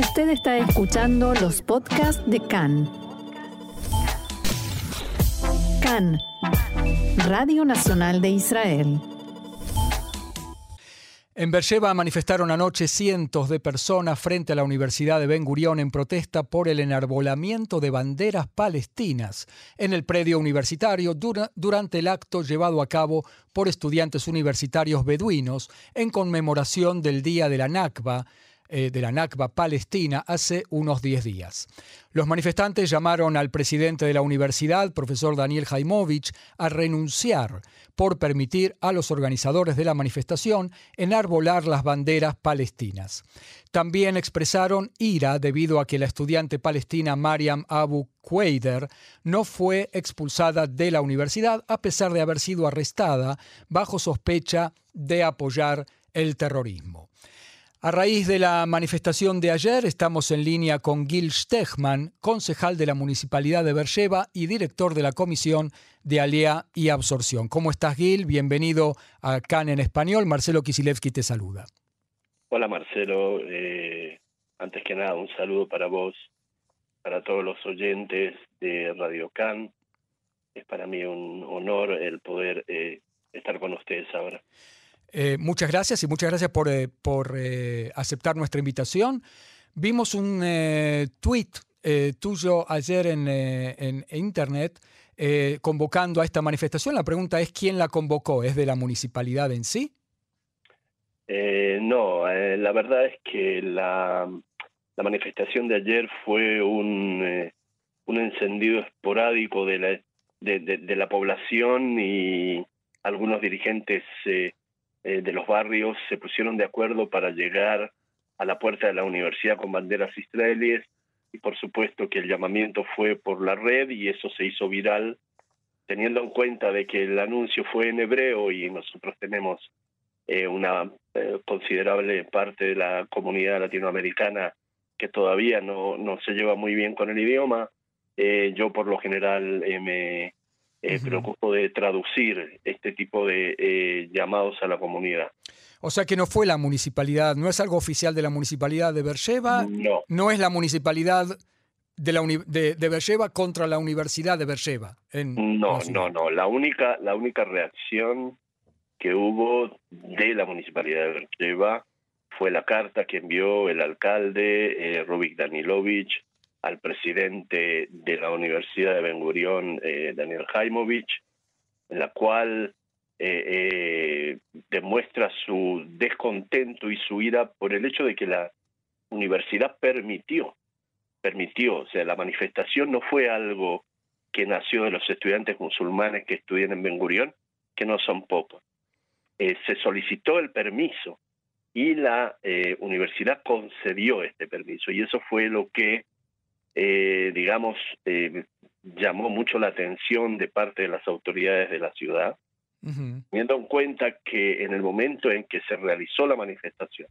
Usted está escuchando los podcasts de CAN. CAN, Radio Nacional de Israel. En Beersheba manifestaron anoche cientos de personas frente a la Universidad de Ben Gurión en protesta por el enarbolamiento de banderas palestinas en el predio universitario durante el acto llevado a cabo por estudiantes universitarios beduinos en conmemoración del Día de la Nakba, eh, de la Nakba palestina hace unos 10 días. Los manifestantes llamaron al presidente de la universidad, profesor Daniel Jaimovich, a renunciar por permitir a los organizadores de la manifestación enarbolar las banderas palestinas. También expresaron ira debido a que la estudiante palestina Mariam Abu Quaider no fue expulsada de la universidad a pesar de haber sido arrestada bajo sospecha de apoyar el terrorismo. A raíz de la manifestación de ayer, estamos en línea con Gil Stechman, concejal de la Municipalidad de Beersheba y director de la Comisión de Alea y Absorción. ¿Cómo estás, Gil? Bienvenido a CAN en Español. Marcelo Kisilevsky te saluda. Hola, Marcelo. Eh, antes que nada, un saludo para vos, para todos los oyentes de Radio CAN. Es para mí un honor el poder eh, estar con ustedes ahora. Eh, muchas gracias y muchas gracias por, eh, eh, aceptar nuestra invitación. Vimos un tweet tuyo ayer en, internet convocando a esta manifestación. La pregunta es, ¿quién la convocó? ¿Es de la municipalidad en sí? no, la verdad es que la, manifestación de ayer fue un, un encendido esporádico de la, de, la población y algunos dirigentes de los barrios se pusieron de acuerdo para llegar a la puerta de la universidad con banderas israelíes y por supuesto que el llamamiento fue por la red y eso se hizo viral teniendo en cuenta de que el anuncio fue en hebreo y nosotros tenemos eh, una eh, considerable parte de la comunidad latinoamericana que todavía no, no se lleva muy bien con el idioma, yo por lo general me eh, preocupo de traducir este tipo de eh, llamados a la comunidad. O sea que no fue la municipalidad, no es algo oficial de la municipalidad de Beersheba, no, no es la municipalidad de, la de, de contra la Universidad de Beersheba. no, no, no. La única, la única reacción que hubo de la municipalidad de Beersheba fue la carta que envió el alcalde eh, Rubik Danilovich al presidente de la Universidad de Ben Gurión, eh, Daniel Jaimovich, en la cual eh, eh, demuestra su descontento y su ira por el hecho de que la universidad permitió, permitió, o sea, la manifestación no fue algo que nació de los estudiantes musulmanes que estudian en Ben Gurión, que no son pocos. se solicitó el permiso y la universidad concedió este permiso y eso fue lo que eh, digamos, eh, llamó mucho la atención de parte de las autoridades de la ciudad, teniendo en cuenta que en el momento en que se realizó la manifestación,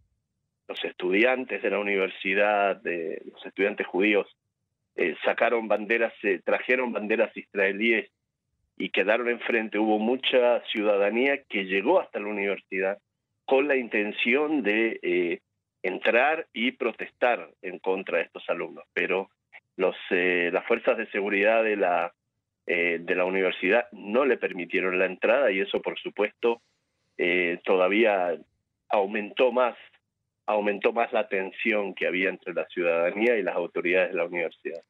los estudiantes de la universidad, de los estudiantes judíos, eh, sacaron banderas, trajeron banderas israelíes y quedaron enfrente. Hubo mucha ciudadanía que llegó hasta la universidad con la intención de entrar y protestar en contra de estos alumnos, pero los, eh, las fuerzas de seguridad de la, eh, de la universidad no le permitieron la entrada y eso, por supuesto, eh, todavía aumentó más aumentó más la tensión que había entre la ciudadanía y las autoridades de la universidad.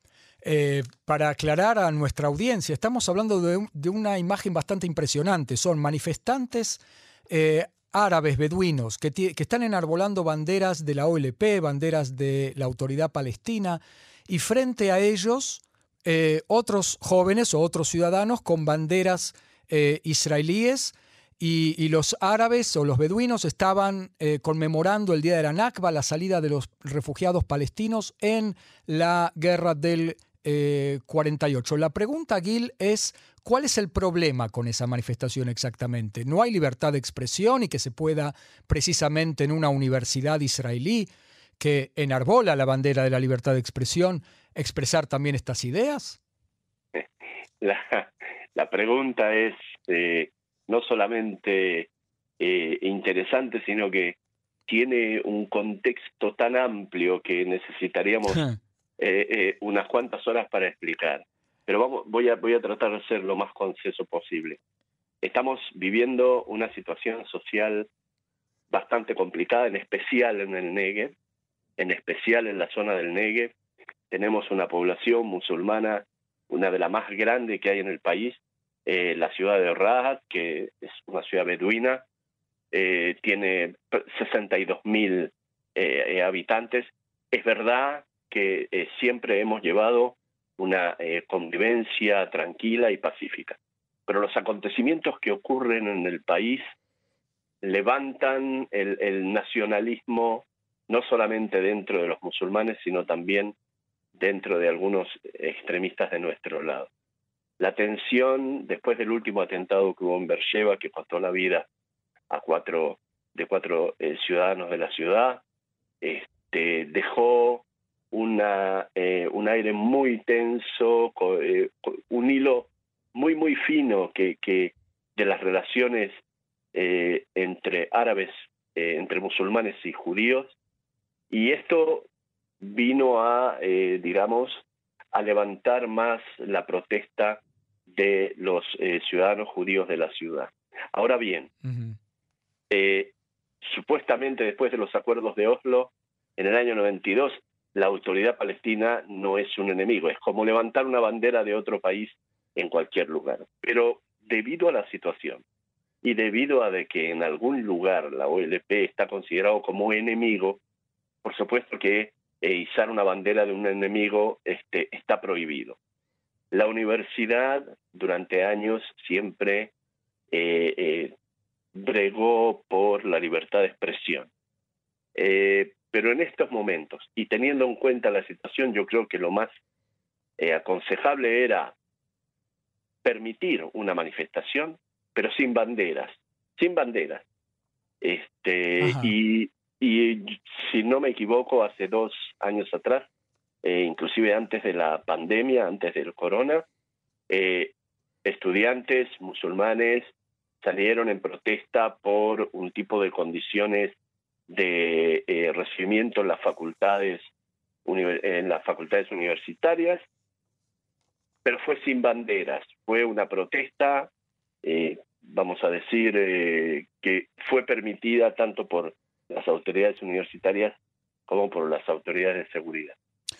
para aclarar a nuestra audiencia, estamos hablando de, de una imagen bastante impresionante. Son manifestantes árabes beduinos que, que, están enarbolando banderas de la OLP, banderas de la autoridad palestina, y frente a ellos eh, otros jóvenes o otros ciudadanos con banderas eh, israelíes y, los árabes o los beduinos estaban eh, conmemorando el día de la Nakba, la salida de los refugiados palestinos en la guerra del 48. La pregunta, Gil, es ¿cuál es el problema con esa manifestación exactamente? ¿No hay libertad de expresión y que se pueda precisamente en una universidad israelí que enarbola la bandera de la libertad de expresión, expresar también estas ideas? La, pregunta es eh, no solamente eh, interesante, sino que, tiene un contexto tan amplio que necesitaríamos unas cuantas horas para explicar. Pero vamos, voy a, voy a tratar de ser lo más conciso posible. Estamos viviendo una situación social bastante complicada, en especial en el Negev, en especial en la zona del Negev. Tenemos una población musulmana, una de las más grandes que hay en el país, eh, la ciudad de Rahat, que es una ciudad beduina, eh, tiene 62 mil eh, habitantes. Es verdad que siempre hemos llevado una convivencia tranquila y pacífica, pero los acontecimientos que ocurren en el país levantan el, nacionalismo no solamente dentro de los musulmanes, sino también dentro de algunos extremistas de nuestro lado. La tensión después del último atentado que hubo en Beersheba, que costó la vida a cuatro de cuatro eh, ciudadanos de la ciudad, este, dejó una, eh, un aire muy tenso, eh, un hilo muy muy fino que, que de las relaciones entre árabes, entre musulmanes y judíos, y esto vino a, eh, digamos, a levantar más la protesta de los ciudadanos judíos de la ciudad. Ahora bien, supuestamente después de los acuerdos de Oslo, en el año 92, la autoridad palestina no es un enemigo, es como levantar una bandera de otro país en cualquier lugar. Pero debido a la situación, y debido a de que en algún lugar la OLP está considerado como enemigo, por supuesto que eh, izar una bandera de un enemigo este, está prohibido. La universidad durante años siempre eh, eh, bregó por la libertad de expresión. pero en estos momentos, y teniendo en cuenta la situación, yo creo que lo más aconsejable era permitir una manifestación, pero sin banderas, sin banderas. Este, y, y si no me equivoco, hace dos años atrás, eh, inclusive antes de la pandemia, antes del corona, eh, estudiantes musulmanes salieron en protesta por un tipo de condiciones de eh, recibimiento en las facultades en las facultades universitarias, pero fue sin banderas, fue una protesta vamos a decir, que fue permitida tanto por las autoridades universitarias como por las autoridades de seguridad.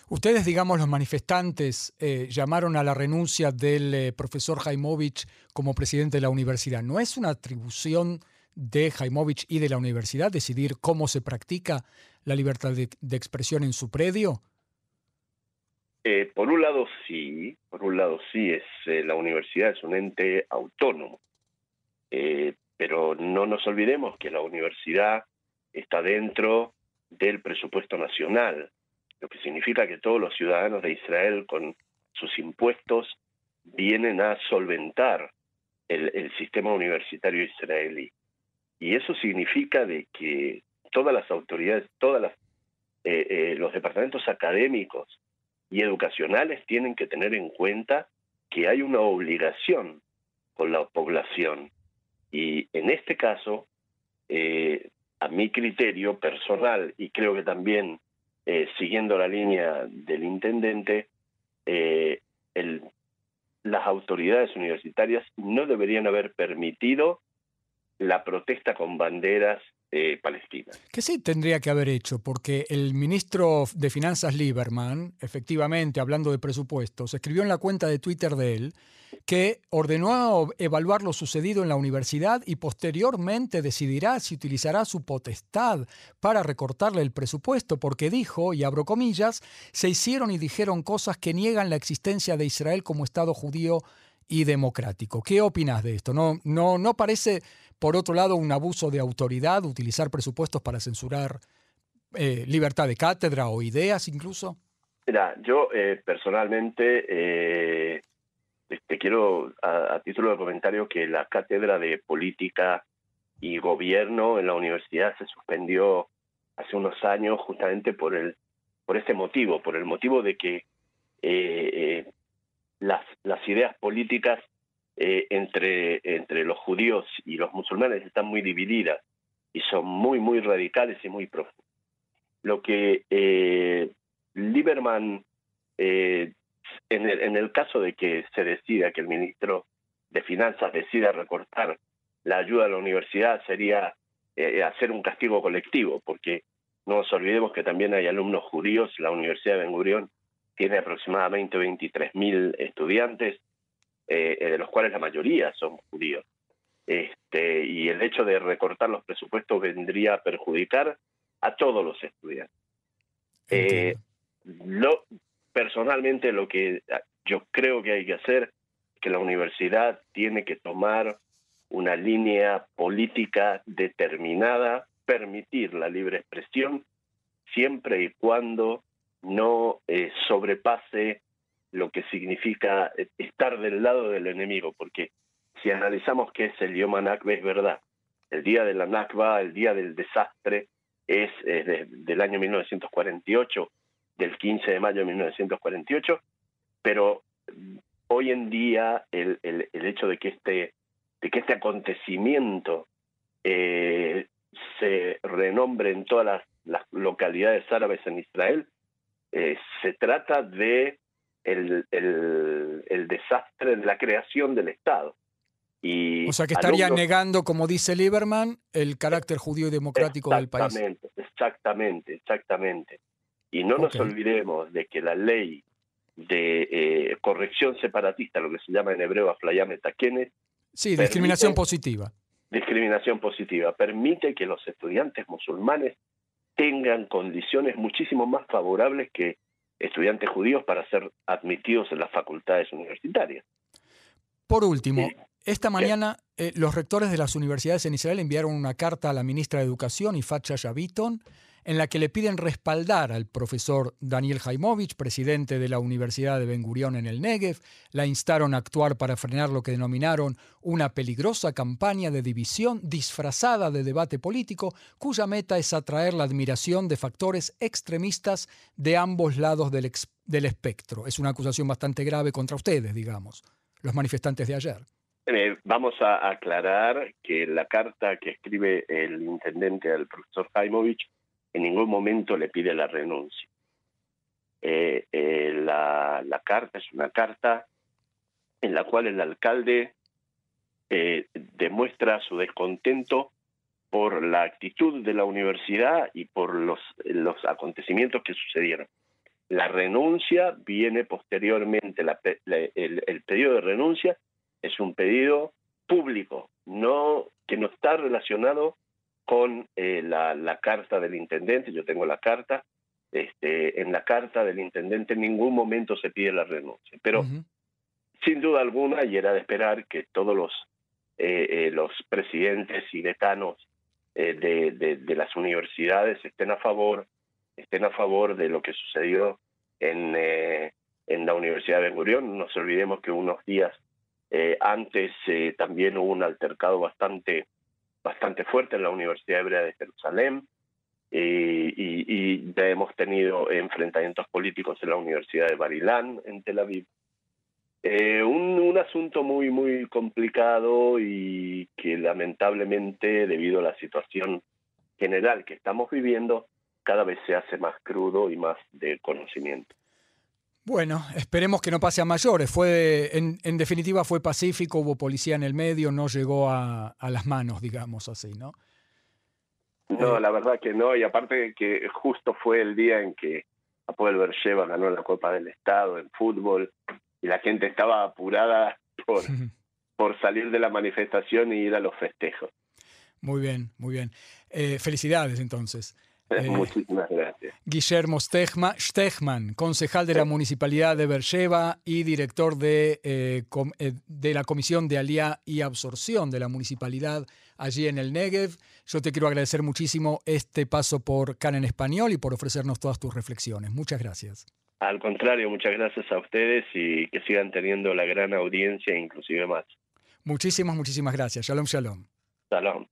Ustedes, digamos, los manifestantes, eh, llamaron a la renuncia del profesor Jaimovich como presidente de la universidad. ¿No es una atribución de Jaimovich y de la universidad decidir cómo se practica la libertad de expresión en su predio? Eh, por un lado sí, por un lado sí, es eh, la universidad es un ente autónomo, eh, pero no nos olvidemos que la universidad está dentro del presupuesto nacional, lo que significa que todos los ciudadanos de Israel con sus impuestos vienen a solventar el, sistema universitario israelí. Y eso significa de que todas las autoridades, todas las los departamentos académicos y educacionales tienen que tener en cuenta que hay una obligación con la población. Y en este caso, eh, a mi criterio personal, y creo que también eh, siguiendo la línea del intendente, eh, el, las autoridades universitarias no deberían haber permitido la protesta con banderas eh, Palestina. Que sí tendría que haber hecho, porque el ministro de Finanzas Lieberman, efectivamente, hablando de presupuestos, escribió en la cuenta de Twitter de él que ordenó evaluar lo sucedido en la universidad y posteriormente decidirá si utilizará su potestad para recortarle el presupuesto, porque dijo, y abro comillas, se hicieron y dijeron cosas que niegan la existencia de Israel como Estado judío y democrático. ¿Qué opinas de esto? ¿No, no, no parece por otro lado, un abuso de autoridad, utilizar presupuestos para censurar eh, libertad de cátedra o ideas incluso. Mira, yo eh, personalmente eh, este, quiero, a, título de comentario, que la cátedra de política y gobierno en la universidad se suspendió hace unos años justamente por el por este motivo, por el motivo de que las, las ideas políticas eh, entre, entre los judíos y los musulmanes están muy divididas. y son muy, muy radicales y muy profundos. Lo que eh, Lieberman, eh, en, el, en el caso de que se decida que el ministro de Finanzas decida recortar la ayuda a la universidad, sería eh, hacer un castigo colectivo, porque no nos olvidemos que también hay alumnos judíos, la Universidad de Ben Gurión tiene aproximadamente 23.000 estudiantes, eh, de los cuales la mayoría son judíos. Este, y el hecho de recortar los presupuestos vendría a perjudicar a todos los estudiantes. Eh, lo, personalmente lo que yo creo que hay que hacer es que la universidad tiene que tomar una línea política determinada, permitir la libre expresión siempre y cuando no eh, sobrepase lo que significa eh, estar del lado del enemigo, porque si analizamos qué es el idioma Nakba, es verdad. El día de la Nakba, el día del desastre, es, del año 1948, del 15 de mayo de 1948, pero hoy en día el, el, el hecho de que este, de que este acontecimiento eh, se renombre en todas las, las, localidades árabes en Israel, eh, se trata de el, el, el desastre de la creación del Estado. Y o sea que estaría alumnos... negando, como dice Lieberman, el carácter judío y democrático del país. Exactamente, exactamente. Y no okay. nos olvidemos de que la ley de eh, corrección separatista, lo que se llama en hebreo aflayame takenes, Sí, discriminación positiva. Discriminación positiva. Permite que los estudiantes musulmanes tengan condiciones muchísimo más favorables que estudiantes judíos para ser admitidos en las facultades universitarias. Por último, sí. esta mañana eh, los rectores de las universidades en Israel enviaron una carta a la ministra de Educación, Ifat Shayaviton, en la que le piden respaldar al profesor Daniel Jaimovich, presidente de la Universidad de Ben Gurión en el Negev, la instaron a actuar para frenar lo que denominaron una peligrosa campaña de división disfrazada de debate político, cuya meta es atraer la admiración de factores extremistas de ambos lados del, del espectro. Es una acusación bastante grave contra ustedes, digamos, los manifestantes de ayer. Eh, vamos a aclarar que la carta que escribe el intendente al profesor Jaimovich en ningún momento le pide la renuncia. Eh, eh, la, carta es una carta en la cual el alcalde eh, demuestra su descontento por la actitud de la universidad y por los, acontecimientos que sucedieron. La renuncia viene posteriormente, la, el, el pedido de renuncia es un pedido público, no que no está relacionado con eh, la, la, carta del intendente, yo tengo la carta, este, en la carta del intendente en ningún momento se pide la renuncia, pero uh -huh. sin duda alguna, y era de esperar que todos los, eh, eh, los presidentes y decanos de, de, de, las universidades estén a favor, estén a favor de lo que sucedió en, en la Universidad de Ben Gurión. No nos olvidemos que unos días antes también hubo un altercado bastante bastante fuerte en la Universidad Hebrea de Jerusalén eh, y, y, ya hemos tenido enfrentamientos políticos en la Universidad de Barilán, en Tel Aviv. Eh, un, un, asunto muy, muy complicado y que lamentablemente, debido a la situación general que estamos viviendo, cada vez se hace más crudo y más de conocimiento. Bueno, esperemos que no pase a mayores. Fue, en, en, definitiva, fue pacífico, hubo policía en el medio, no llegó a, a las manos, digamos así, ¿no? No, eh, la verdad que no, y aparte que justo fue el día en que Apoel Bercheva ganó la Copa del Estado en fútbol y la gente estaba apurada por, por salir de la manifestación y ir a los festejos. Muy bien, muy bien. Eh, felicidades entonces. Eh, Muchísimas gracias. Guillermo Stechman, concejal de la Municipalidad de Bercheva y director de, eh, com, eh, de la Comisión de Alía y Absorción de la Municipalidad allí en el Negev. Yo te quiero agradecer muchísimo este paso por CAN en Español y por ofrecernos todas tus reflexiones. Muchas gracias. Al contrario, muchas gracias a ustedes y que sigan teniendo la gran audiencia, inclusive más. Muchísimas, muchísimas gracias. Shalom, shalom. Shalom.